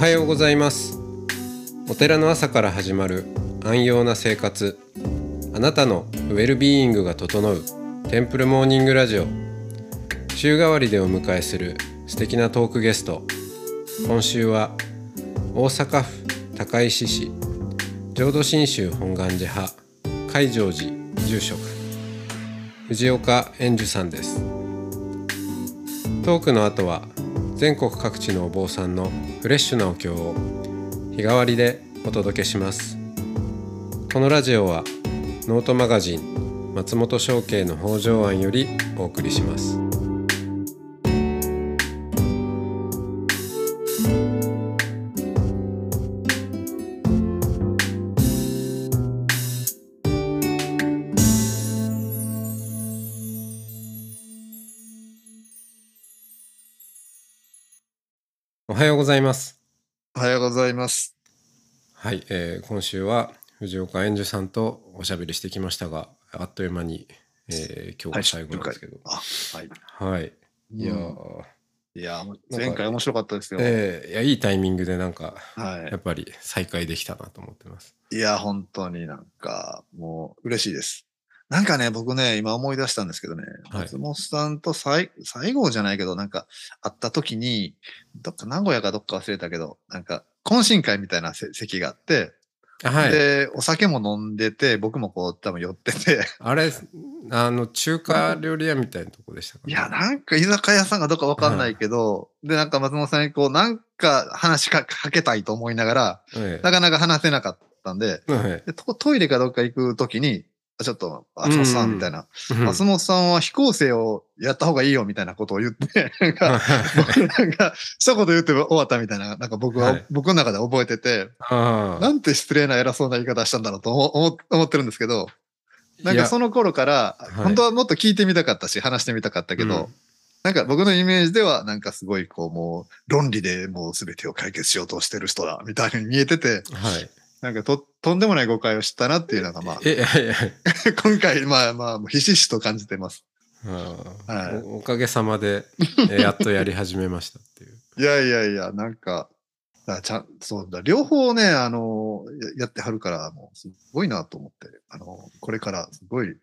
はようございます。お寺の朝から始まる安養な生活。あなたのウェルビーイングが整うテンプルモーニングラジオ。週替わりでお迎えする素敵なトークゲスト。今週は大阪府高石市浄土真宗本願寺派海上寺住職藤岡円寿さんです。トークの後は全国各地のお坊さんのフレッシュなお経を日替わりでお届けします。このラジオはノートマガジン松本商家の北条庵よりお送りします。はようございますおはようございます。はい、えー今週は藤岡円寿さんとおしゃべりしてきましたがあっという間に、えー今日が最後なんですけど、あ、はい。はい、いやー、うんいや、前回面白かったですよ。えーいやいいタイミングでなんかはやっぱり再開できたなと思ってます。い。いや、本当になんか、もう嬉しいです。なんかね、僕ね、今思い出したんですけどね、はい。松本さんと最最後じゃないけど、なんか会った時に、どっか名古屋かどっか忘れたけど、なんか懇親会みたいなせ席があって、あはい、で、お酒も飲んでて、僕もこう多分寄ってて、あれあの中華料理屋みたいなとこでしたか、ね、いや、なんか居酒屋さんがどっかわかんないけど、で、なんか松本さんにこう、なんか話しかかけたいと思いながら、えなかなか話せなかったんで、えはいでトトイレかどっか行くときに、あちょっと、松本さうんんみたいな、うん。松本さんは非構成をやった方がいいよみたいなことを言って、なんか、僕なんか、一言言って終わったみたいな、なんか僕は、はい。僕の中で覚えてて、なんて失礼な偉そうな言い方したんだろうと思思思ってるんですけど、なんかその頃から、い。本当はもっと聞いてみたかったし、話してみたかったけど、うん。なんか僕のイメージでは、なんかすごいこうもう論理でもう全てを解決しようとしてる人だ、みたいに見えてて、はいなんかと、とんでもない誤解をしたなっていうのが、まあ、今回、まあまあ、ひしひしと感じてます。はいおおかげさまで、えー やっとやり始めましたっていう。いやいやいや、なんか、だちゃん、そうだ、両方ね、あの、ややってはるから、もうすごいなと思って、あの、これからすごい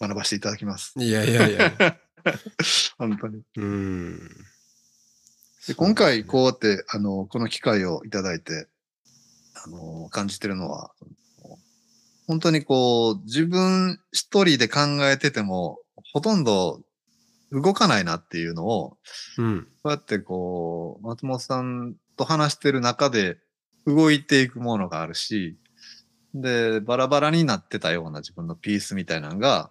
学ばせていただきます。いやいやいや。本当に。うん。で今回、こうやって、あの、この機会をいただいて、あの、感じてるのは、本当にこう、自分一人で考えてても、ほとんど動かないなっていうのを、うん。こうやってこう、松本さんと話してる中で動いていくものがあるし、で、バラバラになってたような自分のピースみたいなのが、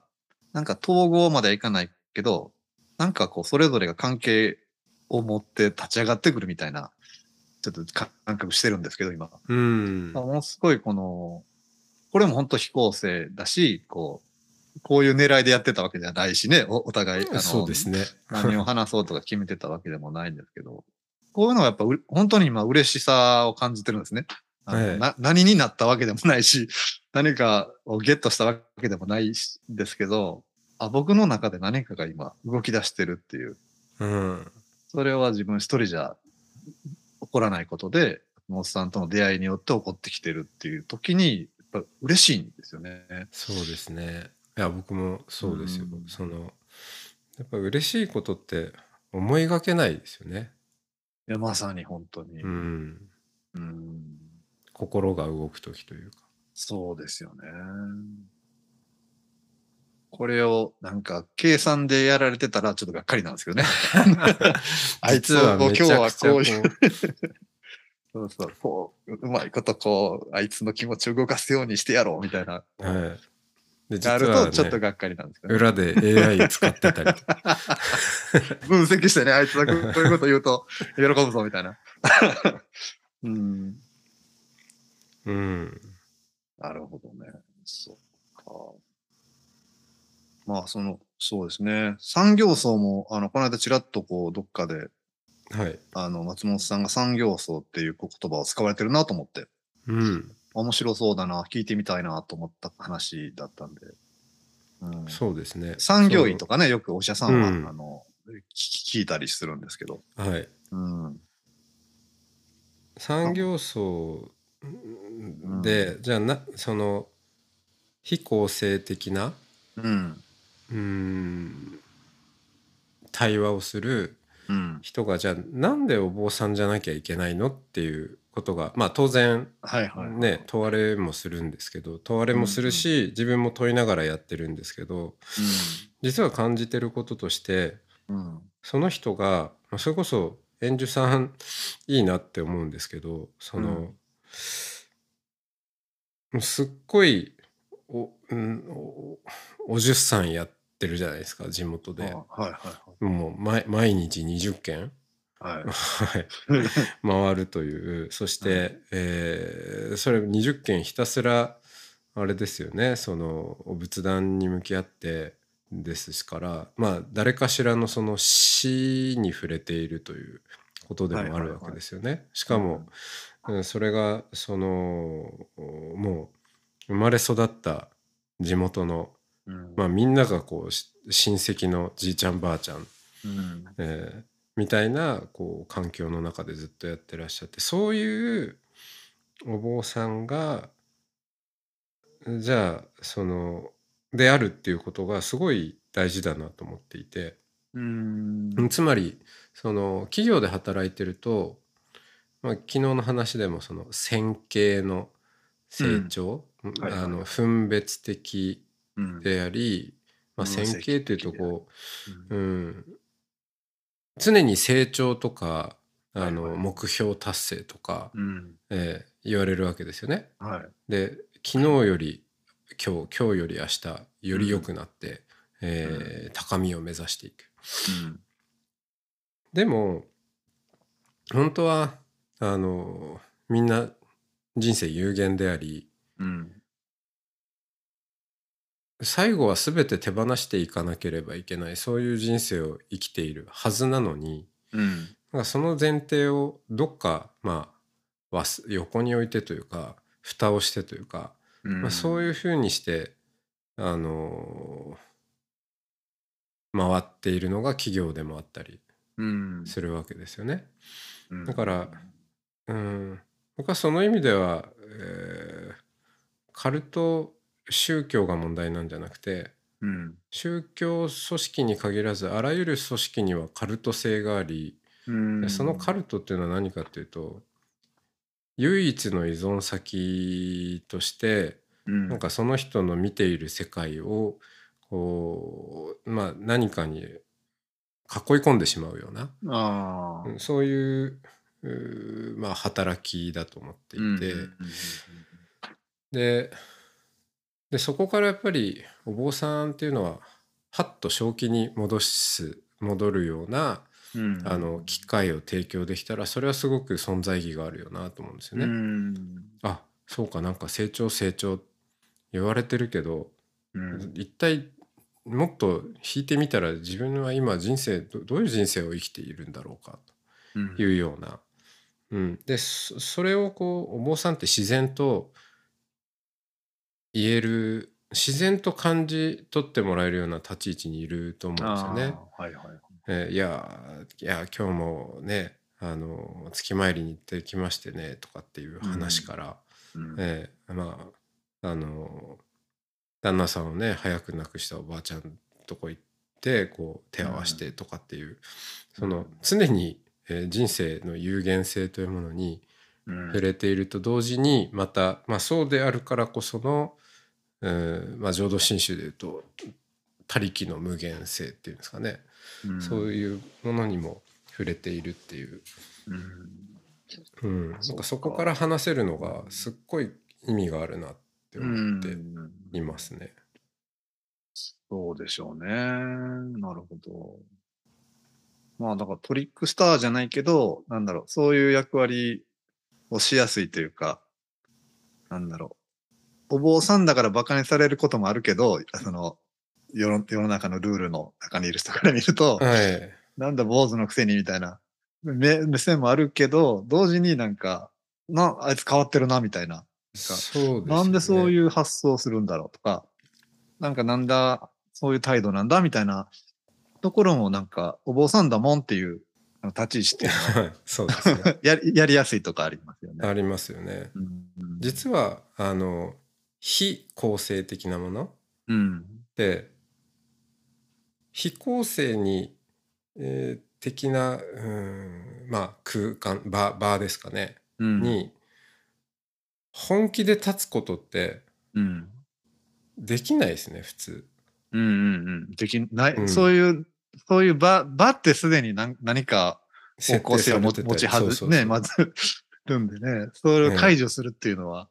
なんか統合まではいかないけど、なんかこう、それぞれが関係を持って立ち上がってくるみたいな、ちょっと感覚してるんですけど、今。うん。ものすごいこの、これも本当非構成だし、こう、こういう狙いでやってたわけじゃないしね、おお互い。あのそうですね。何を話そうとか決めてたわけでもないんですけど、こういうのはやっぱう本当に今嬉しさを感じてるんですね。ええな何になったわけでもないし、何かをゲットしたわけでもないしですけど、あ僕の中で何かが今動き出してるっていう、うん。それは自分一人じゃ起こらないことで、モスさんとの出会いによって起こってきてるっていう時に、やっぱ嬉しいんですよね。そうですね。いや、僕もそうですようん。その、やっぱ嬉しいことって思いがけないですよね。いやまさに本当に。うん。うん心が動く時というか。そうですよね。これをなんか計算でやられてたらちょっとがっかりなんですけどね。あいつ実はをめちゃくちゃ今日はこういうこ そうそう、こう、うまいことこう、あいつの気持ちを動かすようにしてやろうみたいな、うはい。で、実があるは、とちょっとね、がっかりなんですけど、ね。裏で AI 使ってたり。分析してね、あいつがこうこういうこと言うと喜ぶぞみたいな。うん。うん。なるほどね。そっか。まあ、その、そうですね。産業層も、あの、この間ちらっとこう、どっかで、はい。あの、松本さんが産業層っていう言葉を使われてるなと思って、うん。面白そうだな、聞いてみたいなと思った話だったんで。うん、そうですね。産業医とかね、よくお医者さんは、うんあの、聞聞いたりするんですけど。はい。うん。産業層で、じゃあなその非構成的なうん。うーん対話をするうん。人がじゃあなんでお坊さんじゃなきゃいけないのっていうことがまあ当然はいはい。ね問われもするんですけど問われもするし、自分も問いながらやってるんですけど実は感じてることとしてうん。うん。その人がまあそれこそ演者さんいいなって思うんですけどその、すっごいお,、うん、おおじゅっさんやってるじゃないですか地元で。あはいはもう毎毎日20件、いはい。はい。はい、回るというそして、えーそれ20件ひたすらあれですよねそのお仏壇に向き合ってですからまあ誰かしらのその死に触れているということでもあるわけですよね。しかも、うんそれがそのもう生まれ育った地元の、うん。まあ、みんながこうし親戚のじいちゃんばあちゃんうん。えーみたいなこう環境の中でずっとやってらっしゃってそういうお坊さんがじゃあそのであるっていうことがすごい大事だなと思っていて、うん。つまりその企業で働いてると、まあ、昨日の話でもその線形の成長、はいはいあの分別的うん。であり、まあ、線形というとこううんうん、常に成長とかあの、はいはい目標達成とか、うん。えー言われるわけですよね。はい。で昨日より今日今日より明日より良くなって、えー高みを目指していく。うん。でも本当はあのみんな人生有限でありうん。最後は全て手放していかなければいけないそういう人生を生きているはずなのにうん。なんかその前提をどっかまあわす横に置いてというか蓋をしてというか、うん。まあ、そういうふうにしてあのー回っているのが企業でもあったりうん。するわけですよね。うんだからうん僕はその意味では、えーカルト宗教が問題なんじゃなくてうん。宗教組織に限らずあらゆる組織にはカルト性があり、うん。でそのカルトっていうのは何かっていうと唯一の依存先としてうん、なんかその人の見ている世界をこうまあ何かに囲い込んでしまうようなそういうまあ働きだと思っていて、ででそこからやっぱりお坊さんっていうのははっと正気に戻す戻るようなうん。あの機会を提供できたらそれはすごく存在意義があるよなと思うんですよね。うん。あそうかなんか成長成長言われてるけどうん。一体もっと引いてみたら自分は今人生どどういう人生を生きているんだろうかうん。というような、うん、でそそれをこうお坊さんって自然と言える自然と感じ取ってもらえるような立ち位置にいると思うんですよね。はいはい。えーいやいや今日もねあの月参りに行ってきましてねとかっていう話から、うんえーまああの旦那さんをね早く亡くしたおばあちゃんとこ行ってこう手合わせてとかっていう、その常に、えー人生の有限性というものにうん触れていると同時にまた、まあ、そうであるからこその、うんまあ、浄土真宗でいうと他力の無限性っていうんですかね、うん。そういうものにも触れているっていう、うん。うん、なんかかそこから話せるのがすっごい意味があるなって思ってうん。いますね。そうでしょうね。なるほど。まあ、だからトリックスターじゃないけど、なんだろう、そういう役割をしやすいというか、なんだろう。お坊さんだから馬鹿にされることもあるけど、その、世の世の中のルールの中にいる人から見ると、はい、なんだ坊主のくせにみたいな目目線もあるけど、同時になんか、な、あいつ変わってるな、みたいな。そうですよねなんでそういう発想をするんだろうとか、なんかなんだ、そういう態度なんだみたいなところもなんか、お坊さんだもんっていう立ち位置っていうのは。はい。そうですね。やりやりやすいとかありますよね。ありますよね。うん。実はあの非構成的なものうん。で非構成に、えー的なうんまあ空間場場ですかね。うん。に本気で立つことってうん。できないですね普通。うんうんうん。できない、うん。そういうそういう場場ってすでに何何か方向性を持ちはずそうそうそう。ねまず るんでねそれを解除するっていうのは、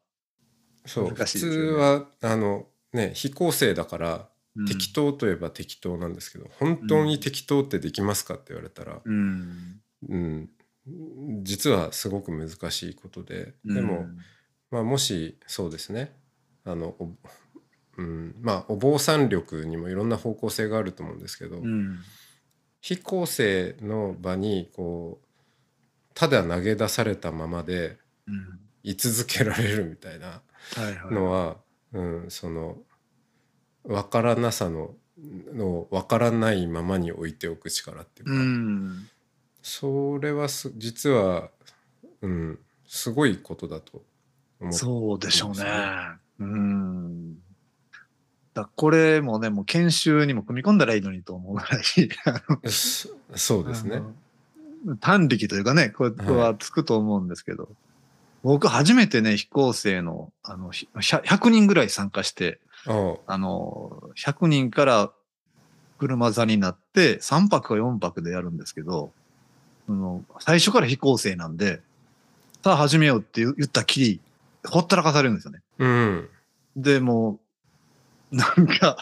そう。普通はあのね非構成だからうん。適当といえば適当なんですけど、本当に適当ってできますかって言われたら、うん。うん、実はすごく難しいことで、でも、まあ、もしそうですねあのお,、うん、まあお坊さん力にもいろんな方向性があると思うんですけど、うん。非構成の場にこうただ投げ出されたままでうん。居続けられるみたいなはいはい。のは、うん、その分からなさのの分からないままに置いておく力っていうか、うん。それはす実は、うん、すごいことだと思ってそうでしょうね。うん。だこれもね、もう研修にも組み込んだらいいのにと思うぐらい、そそうですね。短力というかね、これはつくと思うんですけど、僕初めてね、飛行生の、あの、ひ100 100人ぐらい参加して、ああの、100人から車座になって、3泊か4泊でやるんですけど、その最初から飛行生なんで、さあ始めようって言言ったきり、ほったらかされるんですよね。うんで、もう、なんか、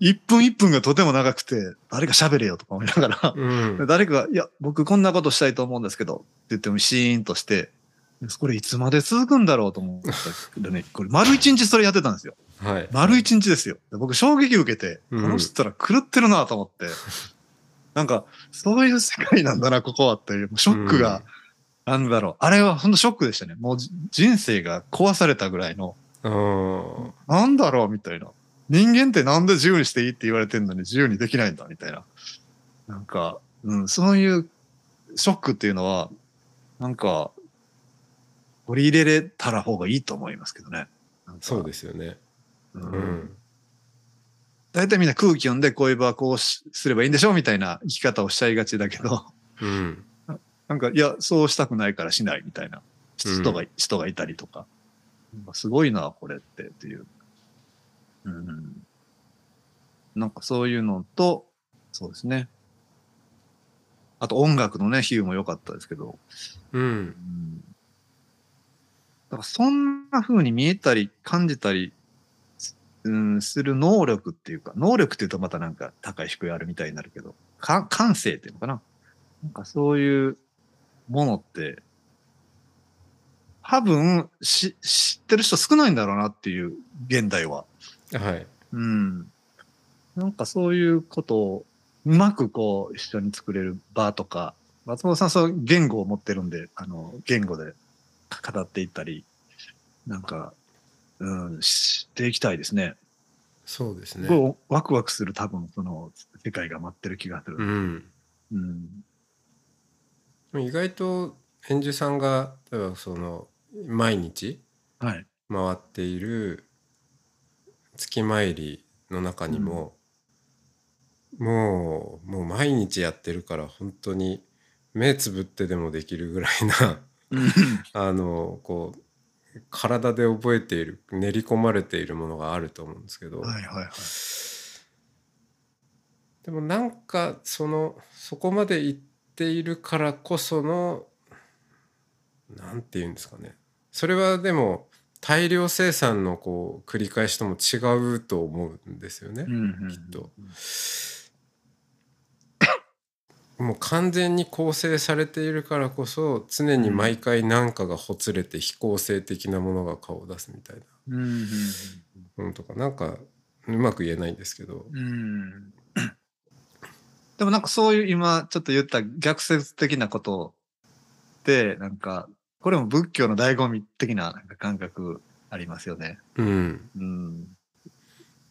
1分1分がとても長くて、誰か喋れよとか思いながら、うん誰かが、いや、僕こんなことしたいと思うんですけど、って言ってもシーンとして、これいつまで続くんだろうと思ったけどね、これ丸一日それやってたんですよ。はい丸一日ですよ。で僕衝撃受けて、こうんの人ら狂ってるなと思って、なんか、そういう世界なんだな、ここはっていう、ショックが、なんだろう。あれは本当ショックでしたね。もうじ人生が壊されたぐらいの、うんなんだろうみたいな。人間ってなんで自由にしていいって言われてんのに自由にできないんだみたいな。なんか、うん、そういうショックっていうのは、なんか、取り入れれたら方がいいと思いますけどね。そうですよね。ううんん大体みんな空気読んでこういう場はこうしすればいいんでしょみたいな生き方をしちゃいがちだけど、うん なんか、いや、そうしたくないからしないみたいな人が、人がいたりとか。かすごいな、これってっていう。うん。なんかそういうのと、そうですね。あと音楽のね、比喩も良かったですけど、うんうん。だからそんな風に見えたり感じたり、うん、する能力っていうか、能力っていうとまたなんか高い低いあるみたいになるけど、か感性っていうのかな。なんかそういうものって、多分し知ってる人少ないんだろうなっていう、現代は。はいうん。なんかそういうことをうまくこう一緒に作れる場とか、松本さんそう言語を持ってるんで、あの、言語で語っていったり、なんか、うん、していきたいですね。そうですね。ワクワクする多分その世界が待ってる気がする。うんうん。意外と演じさんが例えばその毎日はい。回っている月参りの中にも、もうもう毎日やってるから本当に目つぶってでもできるぐらいな あのこう体で覚えている練り込まれているものがあると思うんですけど、はいはいはい。でもなんかそのそこまで行っているからこそのなんて言うんですかね。それはでも大量生産のこう繰り返しとも違うと思うんですよね。うんきっと もう完全に構成されているからこそ常に毎回何かがほつれて非構成的なものが顔を出すみたいなうんとかなんかうまく言えないんですけど。うんでもなんかそういう今ちょっと言った逆説的なことってなんかこれも仏教の醍醐味的ななんか感覚ありますよね。うんうん。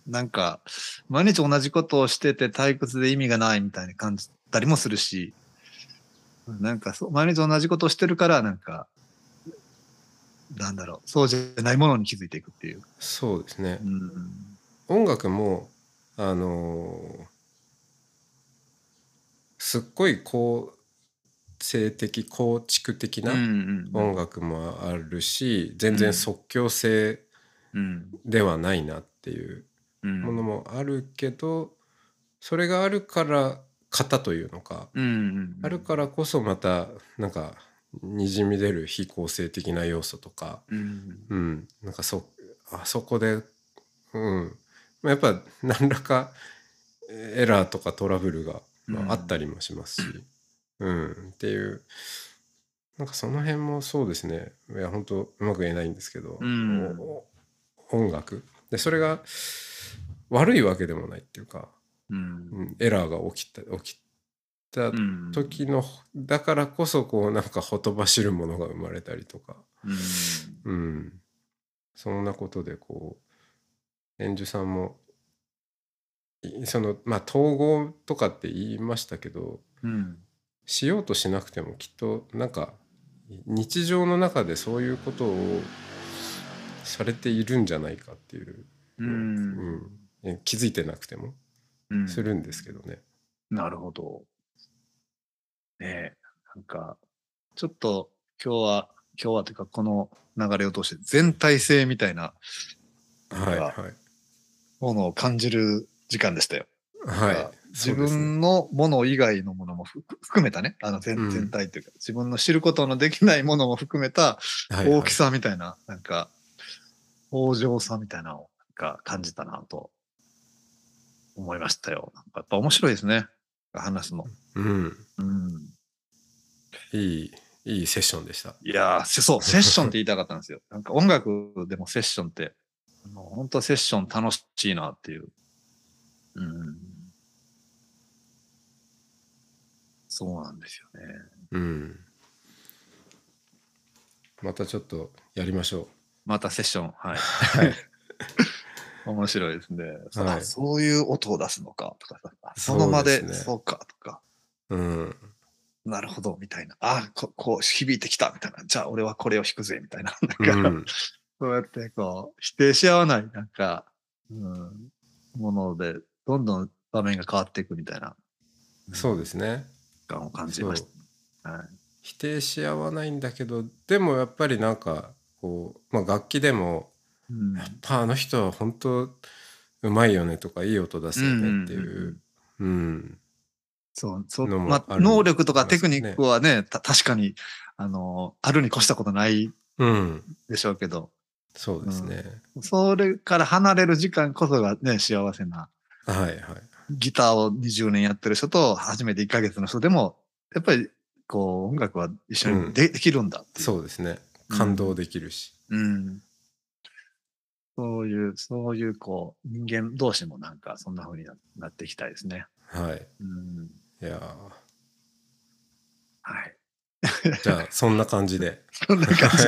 なんか毎日同じことをしてて退屈で意味がないみたいに感じたりもするしなんかそう、毎日同じことをしてるから、なんか、なんだろう、そうじゃないものに気づいていくっていう。そうですねう。ん。音楽もあのーすっごい構成的構築的なうん音楽もあるし、全然即興性うん。ではないなっていううん。ものもあるけど、それがあるから型というのか。あるからこそまたなんかにじみ出る非構成的な要素とか、うん。うん、なんかそあそこで、うんまあ、やっぱ何らかエラーとかトラブルが、あったりもしますし、うんっていうなんかその辺もそうですねいや本当うまく言えないんですけど、うんお音楽でそれが悪いわけでもないっていうか、うん。うん、エラーが起きた起きたうん。時のだからこそこうなんかほとばしるものが生まれたりとか。うん。うん、そんなことでこう演者さんもいそのまあ統合とかって言いましたけどうん。しようとしなくてもきっとなんか日常の中でそういうことをされているんじゃないかっていう、う。うんんえ気づいてなくてもうん。するんですけどね。なるほど。ねえ、なんか、ちょっと今日は、今日はというかこの流れを通して全体性みたいなはいはいものを感じる時間でしたよ。はい自分のもの以外のものもふ含めたね、あのうん全全体というか、自分の知ることのできないものも含めたはいはい大きさみたいな、なんか、豊穣さみたいなのをなんか感じたなと思いましたよ。なんかやっぱ面白いですね。話すの。うんうん。いいいいセッションでした。いやそう、セッションって言いたかったんですよ。なんか音楽でもセッションって、あの本当セッション楽しいなっていう。うん。そうなんですよね。うん。またちょっとやりましょまたセッション、はい。う。はい。面白いですね。はいあそういう音を出すのかとかその場で、ねそうかとか、うん。なるほど、みたいな。あここう響いてきた、みたいな。じゃあ俺はこれを弾くぜ、みたいな。うなんか、ん。そうやってこう、否定し合わない、なんか、うん、もので、どんどん場面が変わっていくみたいなそうですね。感を感じました。はい。否定し合わないんだけど、でもやっぱりなんか、こう、まあ楽器でも、うんやっぱあの人は本当うまいよねとかいい音出すよねっていうんうんうんう。うん。そう、そう、まあ、能力とかテクニックはね、た確かに、あの、あるに越したことないうん。でしょうけど、そうですね。それから離れる時間こそがね、幸せな。はいはい。ギターを20年やってる人と、初めて1ヶ月の人でも、やっぱり、こう、音楽は一緒にで,、できるんだっていう。そうですね。感動できるし。うん。そういう、そういう、こう、人間同士もなんか、そんな風にななっていきたいですね。はい。うん。いやはい。ーじゃあそんな感じで。そんな感じ。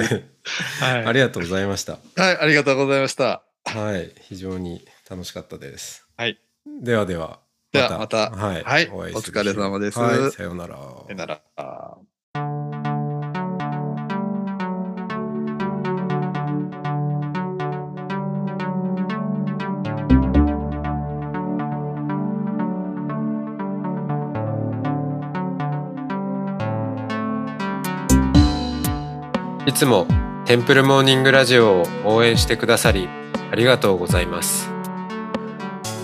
はい。ありがとうございました。はい、ありがとうございました。はい。非常に楽しかったです。はい。ではでは。ではまたはい。はいお疲れ様ですはい。さようなら。さよなら。いつもテンプルモーニングラジオを応援してくださりありがとうございます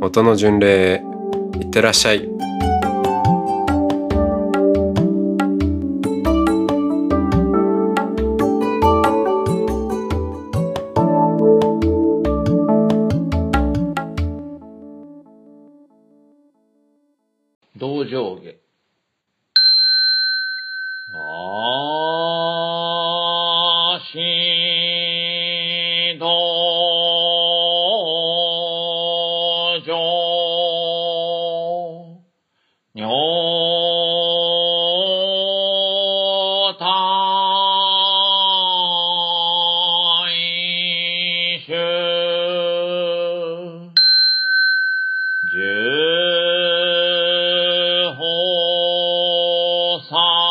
音の巡礼へいってらっしゃい。صار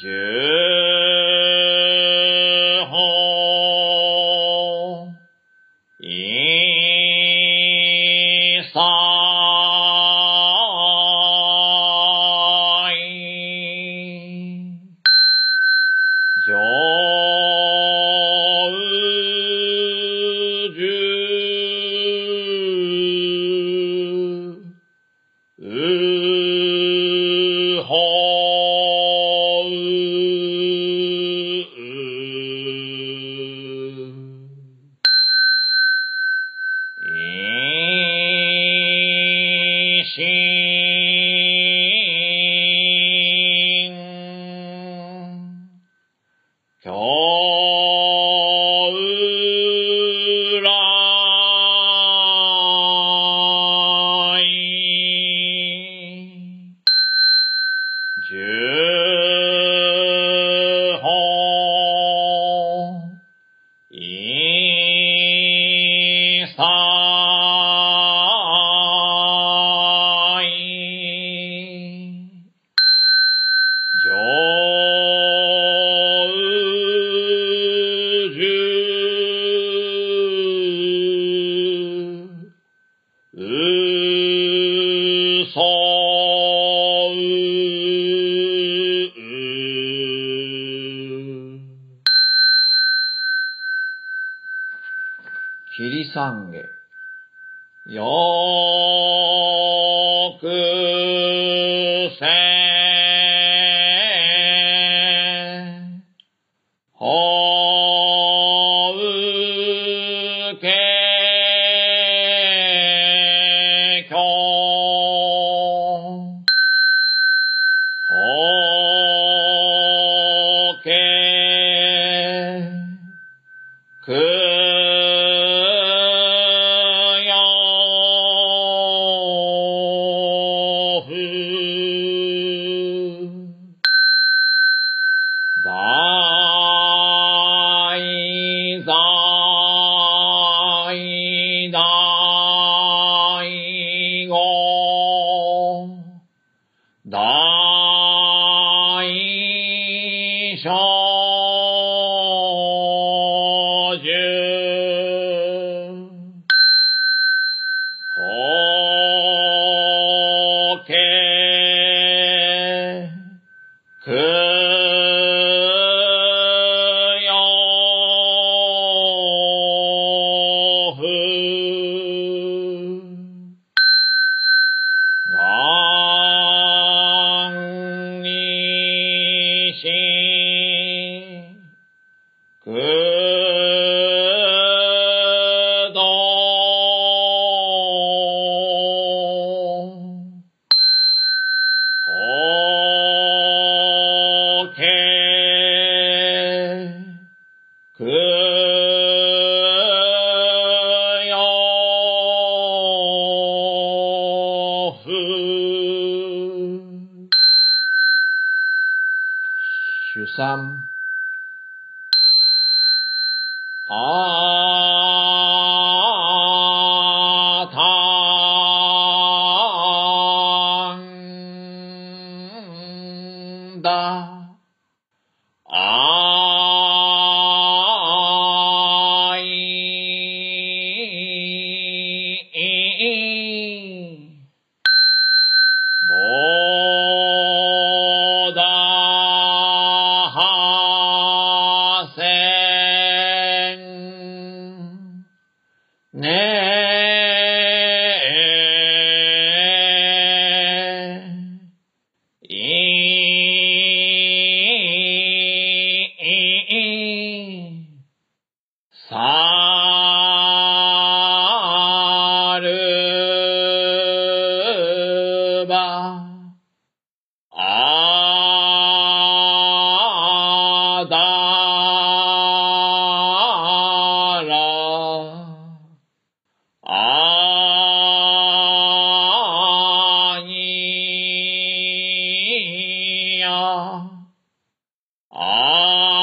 Jehovah. 懺悔。よーくせ Ah. あ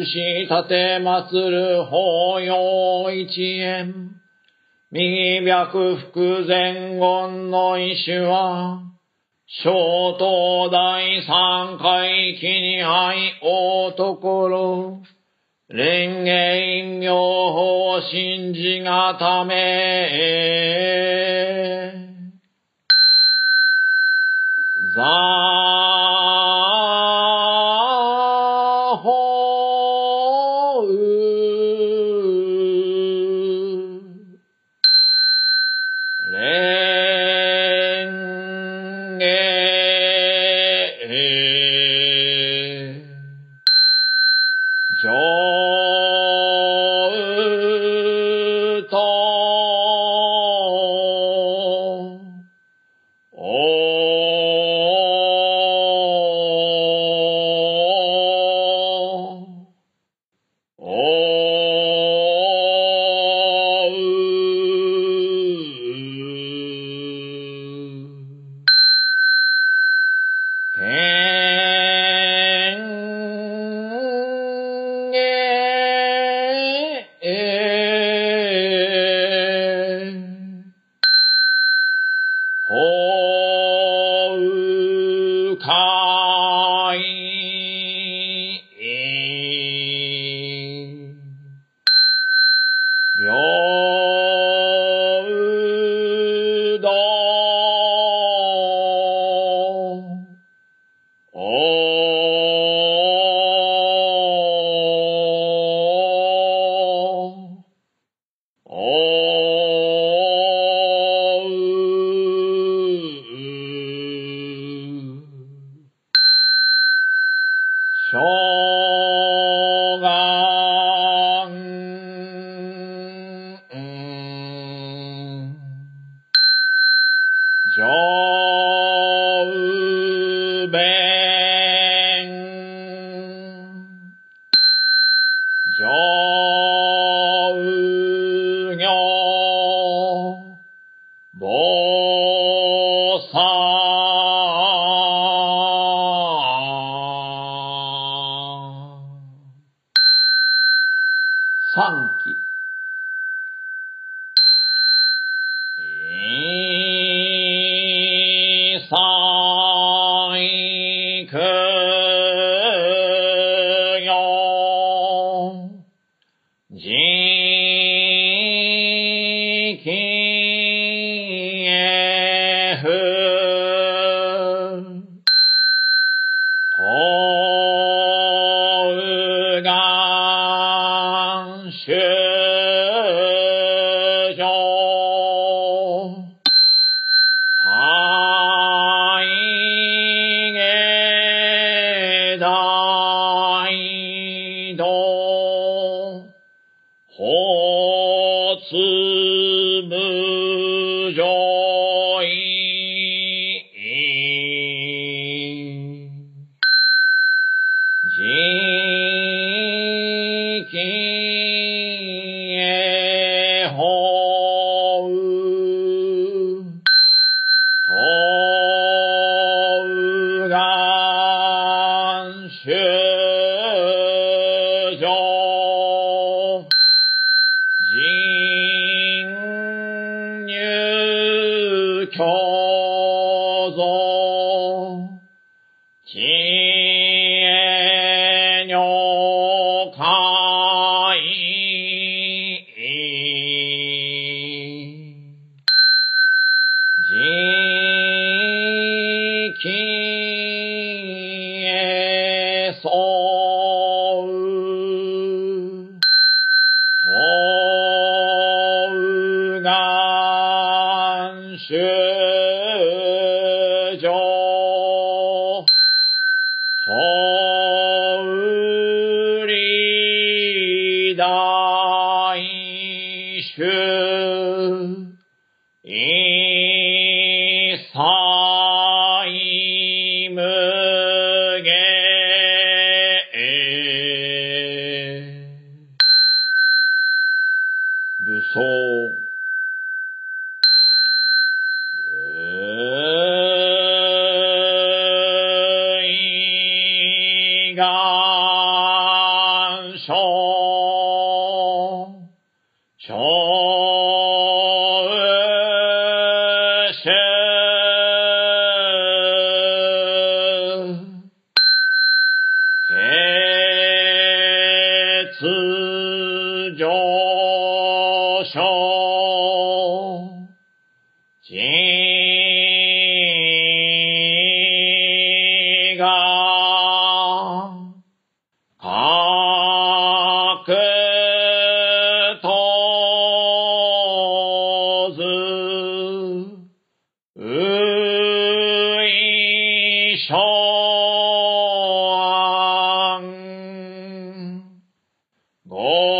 主し立て祭る法要一円。右白福前言の意志は、小東大三回期に愛おところ、蓮華行法信じがため、残 어... name. Christ. ご